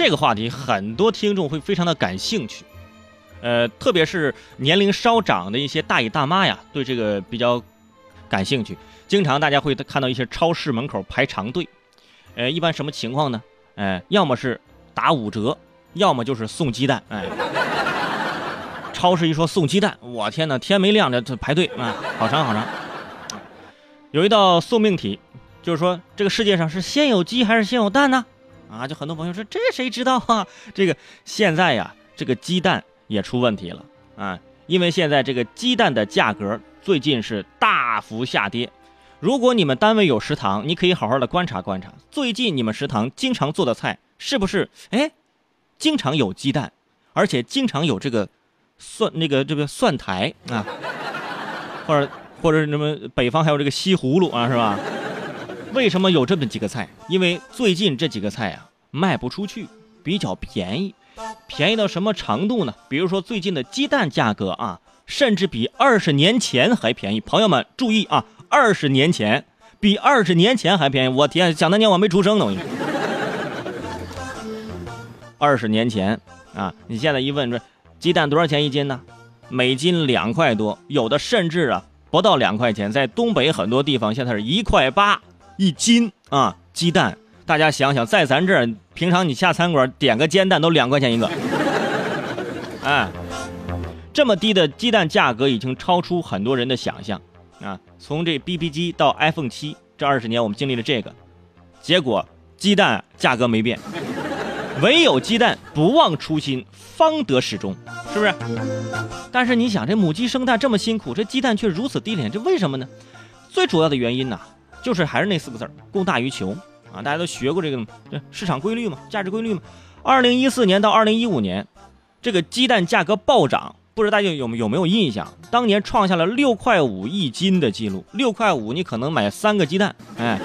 这个话题很多听众会非常的感兴趣，呃，特别是年龄稍长的一些大爷大妈呀，对这个比较感兴趣。经常大家会看到一些超市门口排长队，呃，一般什么情况呢？哎，要么是打五折，要么就是送鸡蛋。哎，超市一说送鸡蛋，我天哪，天没亮就排队啊，好长好长。有一道送命题，就是说这个世界上是先有鸡还是先有蛋呢？啊就很多朋友说这谁知道啊？这个现在呀，这个鸡蛋也出问题了啊，因为现在这个鸡蛋的价格最近是大幅下跌。如果你们单位有食堂，你可以好好的观察观察，最近你们食堂经常做的菜是不是？哎，经常有鸡蛋，而且经常有这个蒜那个这个蒜苔啊，或者或者什么北方还有这个西葫芦啊，是吧？为什么有这么几个菜？因为最近这几个菜啊卖不出去，比较便宜，便宜到什么程度呢？比如说最近的鸡蛋价格啊，甚至比二十年前还便宜。朋友们注意啊，二十年前比二十年前还便宜。我天，想当年我没出生呢，我跟你说。二十年前啊，你现在一问这鸡蛋多少钱一斤呢？每斤两块多，有的甚至啊不到两块钱，在东北很多地方现在是一块八。一斤啊，鸡蛋，大家想想，在咱这儿，平常你下餐馆点个煎蛋都两块钱一个，哎，这么低的鸡蛋价格已经超出很多人的想象啊！从这 BB 机到 iPhone 七，这二十年我们经历了这个，结果鸡蛋价格没变，唯有鸡蛋不忘初心，方得始终，是不是？但是你想，这母鸡生蛋这么辛苦，这鸡蛋却如此低廉，这为什么呢？最主要的原因呢？就是还是那四个字儿，供大于求啊！大家都学过这个市场规律嘛，价值规律嘛。二零一四年到二零一五年，这个鸡蛋价格暴涨，不知道大家有有没有印象？当年创下了六块五一斤的记录，六块五你可能买三个鸡蛋，哎，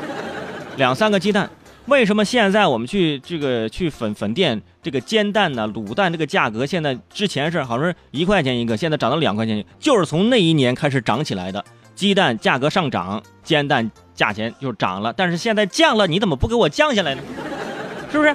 两三个鸡蛋。为什么现在我们去这个去粉粉店这个煎蛋呢？卤蛋这个价格现在之前是好像是一块钱一个，现在涨到两块钱，就是从那一年开始涨起来的。鸡蛋价格上涨，煎蛋。价钱就涨了，但是现在降了，你怎么不给我降下来呢？是不是？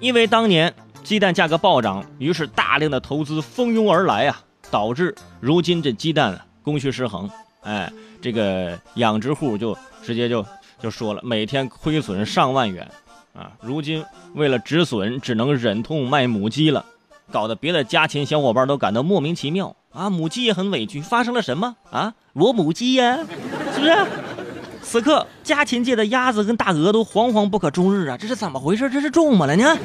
因为当年鸡蛋价格暴涨，于是大量的投资蜂拥而来啊，导致如今这鸡蛋供需失衡。哎，这个养殖户就直接就就说了，每天亏损上万元啊！如今为了止损，只能忍痛卖母鸡了，搞得别的家禽小伙伴都感到莫名其妙啊！母鸡也很委屈，发生了什么啊？我母鸡呀！是不是？此刻家禽界的鸭子跟大鹅都惶惶不可终日啊！这是怎么回事？这是中么了呢？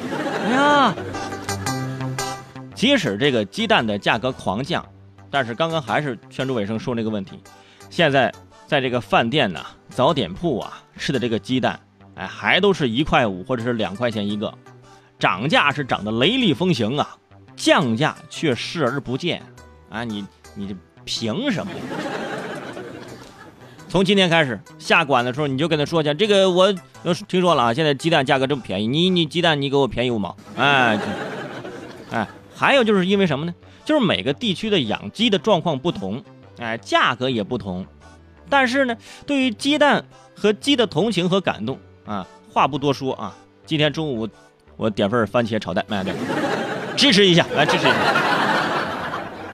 哎呀！即使这个鸡蛋的价格狂降，但是刚刚还是圈住尾声说那个问题，现在在这个饭店呢、早点铺啊吃的这个鸡蛋，哎，还都是一块五或者是两块钱一个，涨价是涨得雷厉风行啊，降价却视而不见啊！你你这凭什么？从今天开始下馆的时候，你就跟他说去，这个我听说了啊，现在鸡蛋价格这么便宜，你你鸡蛋你给我便宜五毛，哎，哎，还有就是因为什么呢？就是每个地区的养鸡的状况不同，哎，价格也不同，但是呢，对于鸡蛋和鸡的同情和感动啊，话不多说啊，今天中午我点份番茄炒蛋，哎对，支持一下，来支持一下。